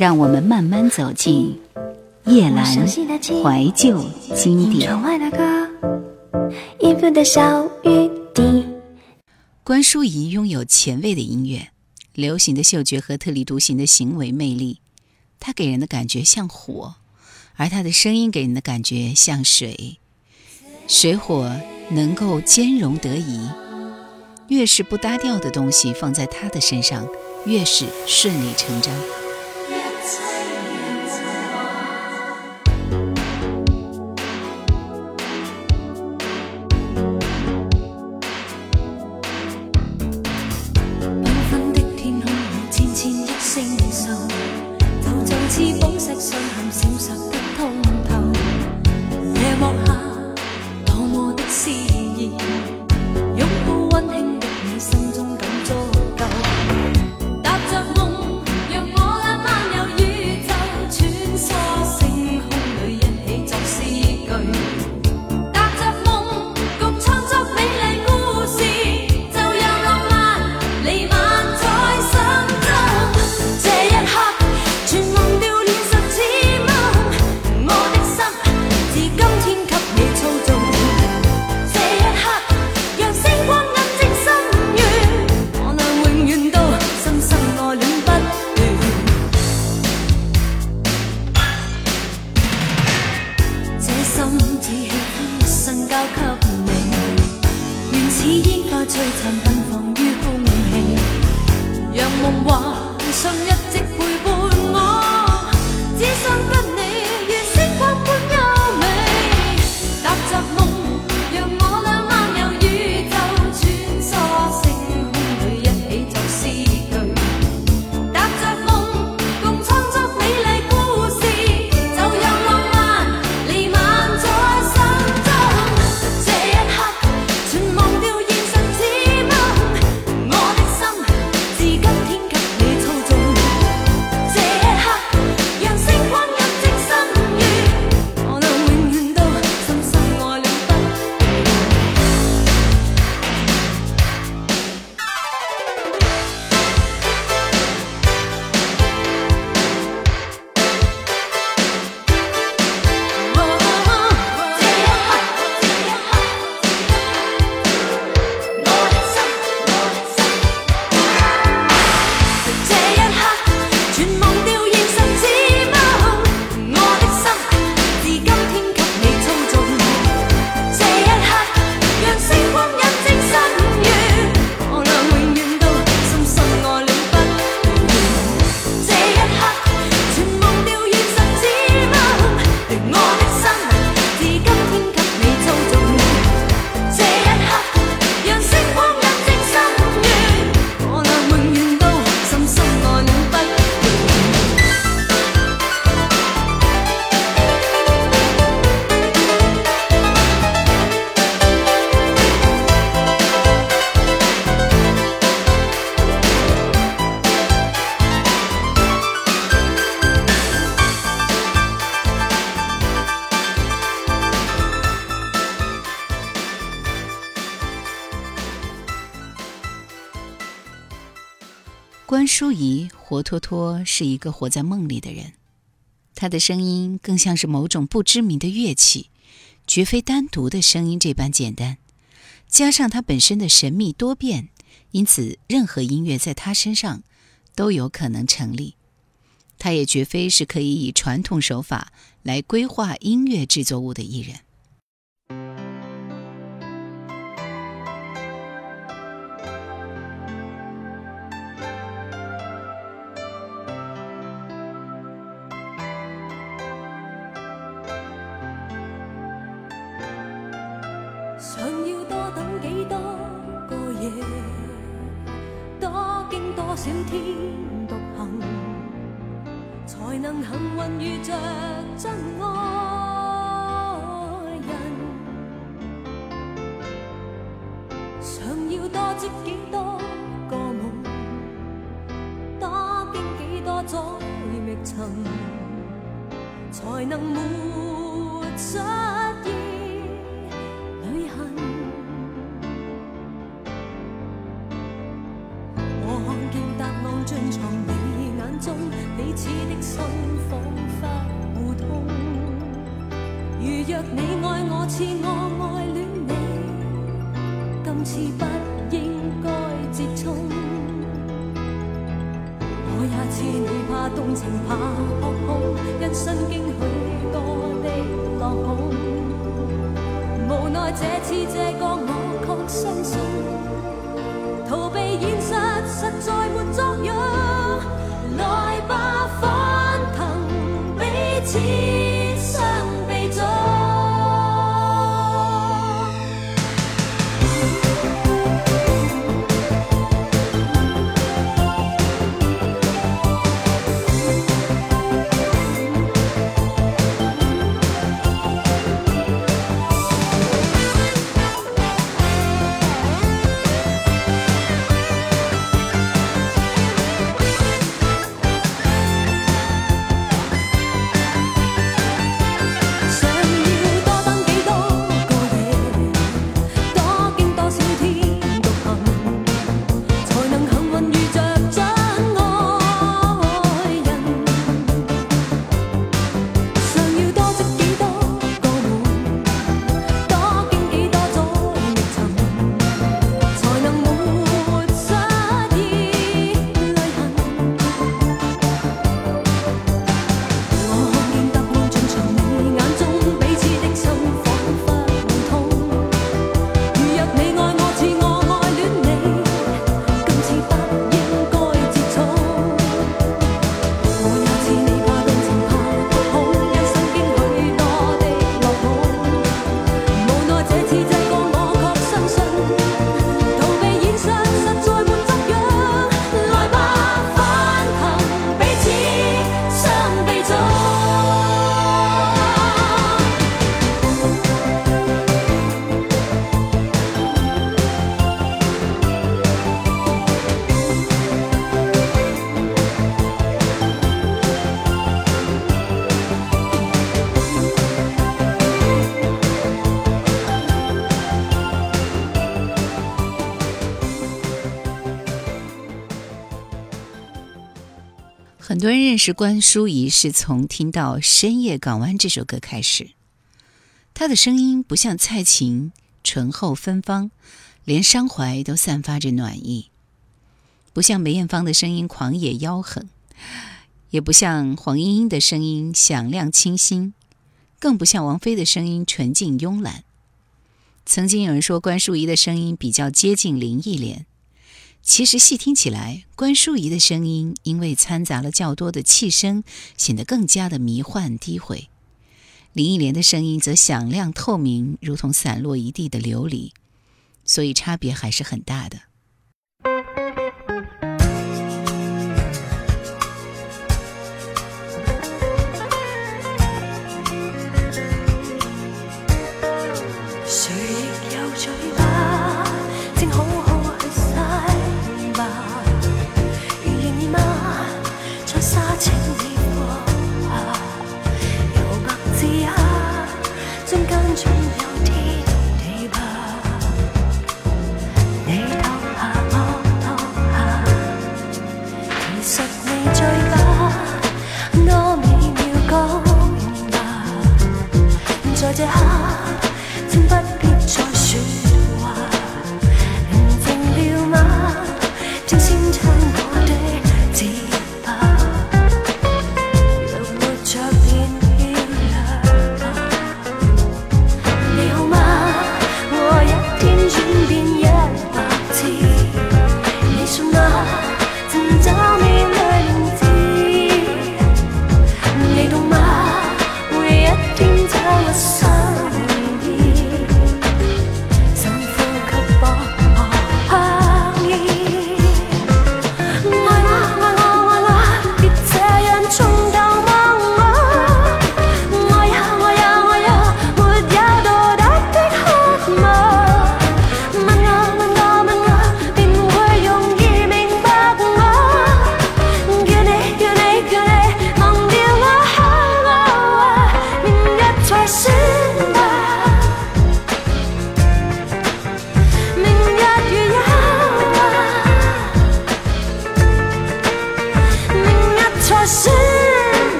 让我们慢慢走进叶阑怀旧经典。关淑怡拥有前卫的音乐、流行的嗅觉和特立独行的行为魅力，她给人的感觉像火，而她的声音给人的感觉像水。水火能够兼容得宜，越是不搭调的东西放在她的身上，越是顺理成章。托脱脱是一个活在梦里的人，他的声音更像是某种不知名的乐器，绝非单独的声音这般简单。加上他本身的神秘多变，因此任何音乐在他身上都有可能成立。他也绝非是可以以传统手法来规划音乐制作物的艺人。才能幸运遇着真爱人，想要多织几多个梦，多经几多阻觅寻，才能没尽。你爱我，赐我爱恋你，今次不应该节冲。我也似你怕动情，怕扑空，因身经许多的落空。无奈这次这个我确相信，逃避现实实在没作用。来吧，翻腾彼此。认识关淑怡是从听到《深夜港湾》这首歌开始。她的声音不像蔡琴醇厚芬芳，连伤怀都散发着暖意；不像梅艳芳的声音狂野妖狠，也不像黄莺莺的声音响亮清新，更不像王菲的声音纯净慵懒。曾经有人说，关淑怡的声音比较接近林忆莲。其实细听起来，关淑怡的声音因为掺杂了较多的气声，显得更加的迷幻低回；林忆莲的声音则响亮透明，如同散落一地的琉璃，所以差别还是很大的。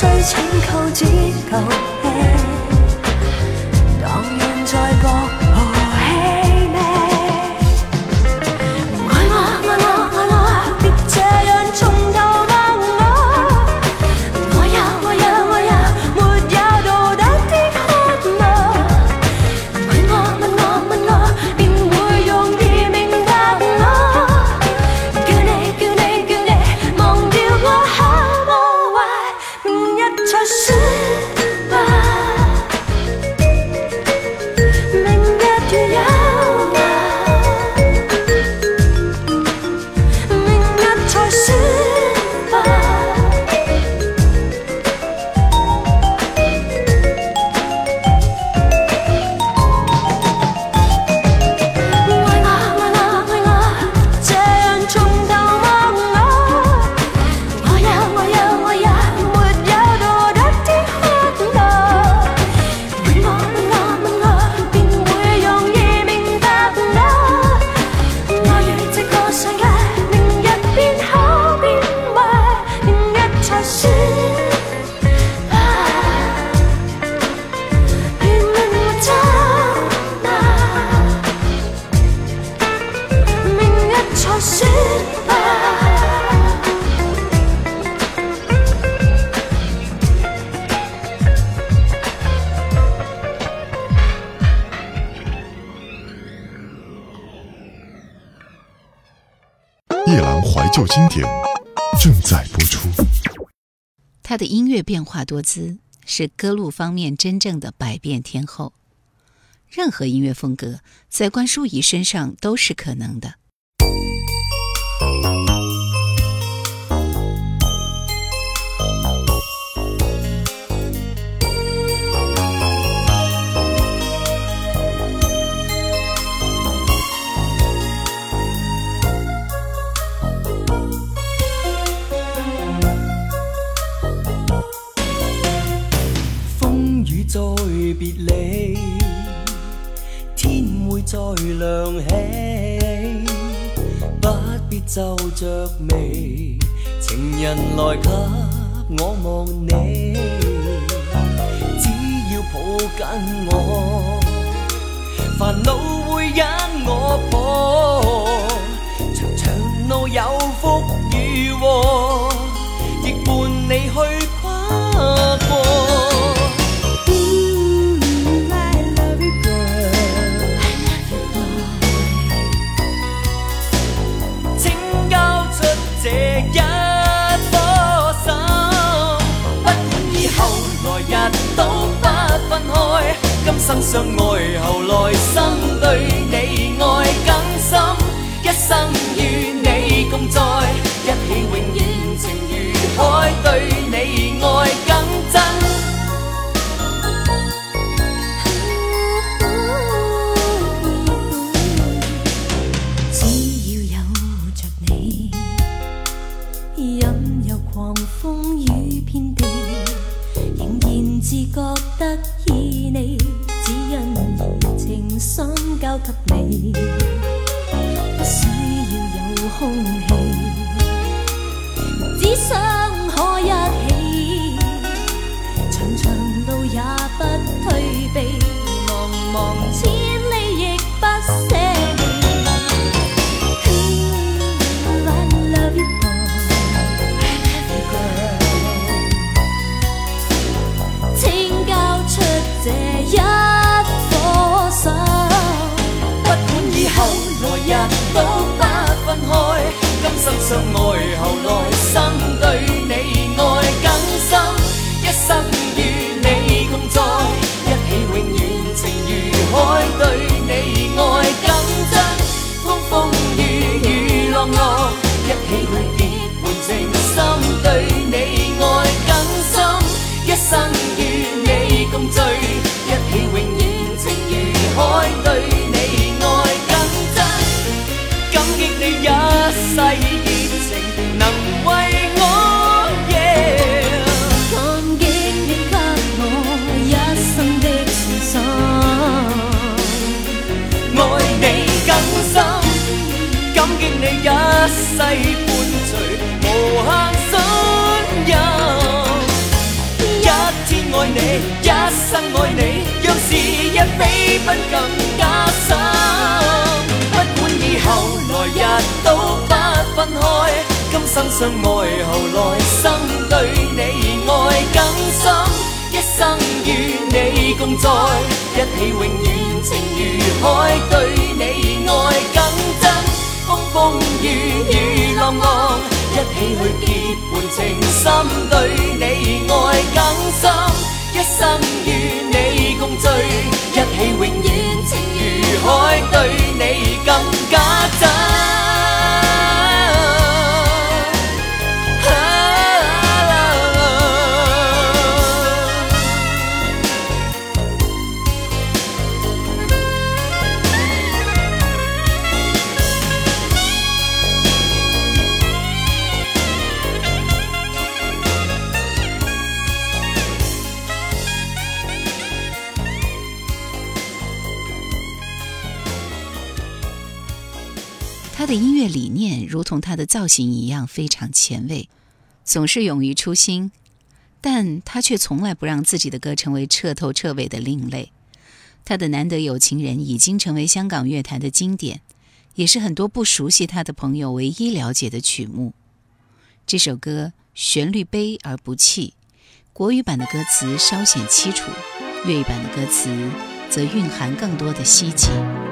需请求只求。他的音乐变化多姿，是歌路方面真正的百变天后。任何音乐风格在关淑怡身上都是可能的。离，天会再亮起，不必皱着眉，情人来给我望你。只要抱紧我，烦恼会因我破。长长路有福与祸，亦伴你去跨过。今生爱，后来生对你爱。一世伴随，无限信任。一天爱你，一生爱你，若是一比不更加深。不管以后来日都不分开，今生相爱，后来生对你爱更深。一生与你共在，一起永远情如海，对你爱更真。风雨雨浪浪，一起去结伴，情深对你爱更深。一生与你共聚，一起永远情如海，对你更加真。同他的造型一样非常前卫，总是勇于初心，但他却从来不让自己的歌成为彻头彻尾的另类。他的难得有情人已经成为香港乐坛的经典，也是很多不熟悉他的朋友唯一了解的曲目。这首歌旋律悲而不泣，国语版的歌词稍显凄楚，粤语版的歌词则蕴含更多的希冀。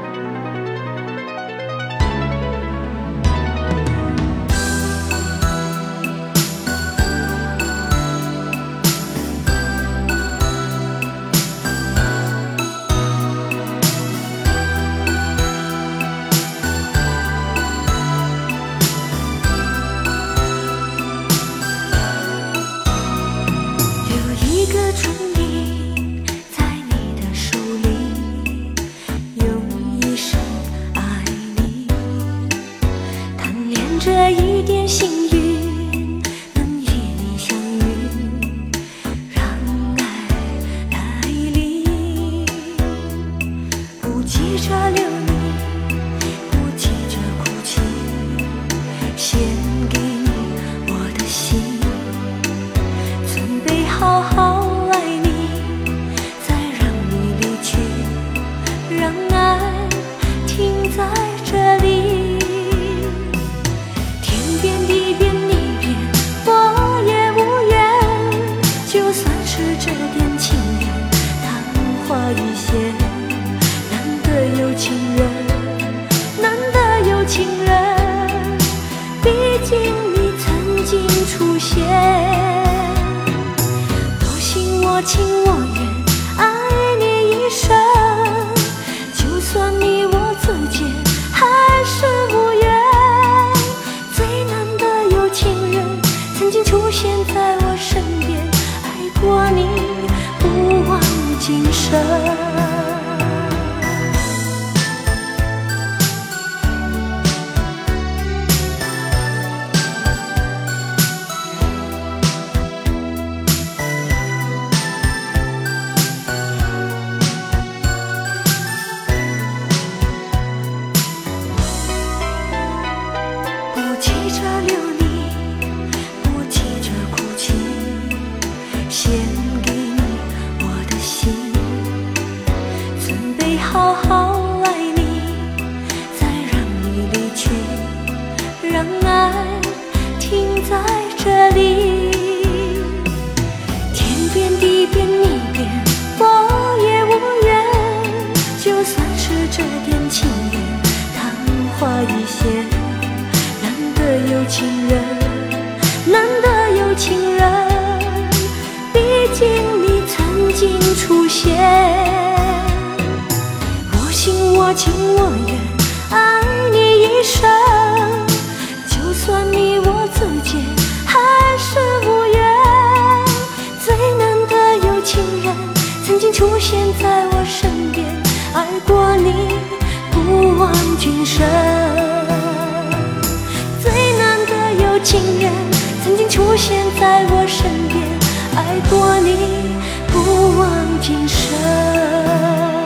Thank you. 今声。过你，不忘今生。最难得有情人曾经出现在我身边，爱过你，不忘今生。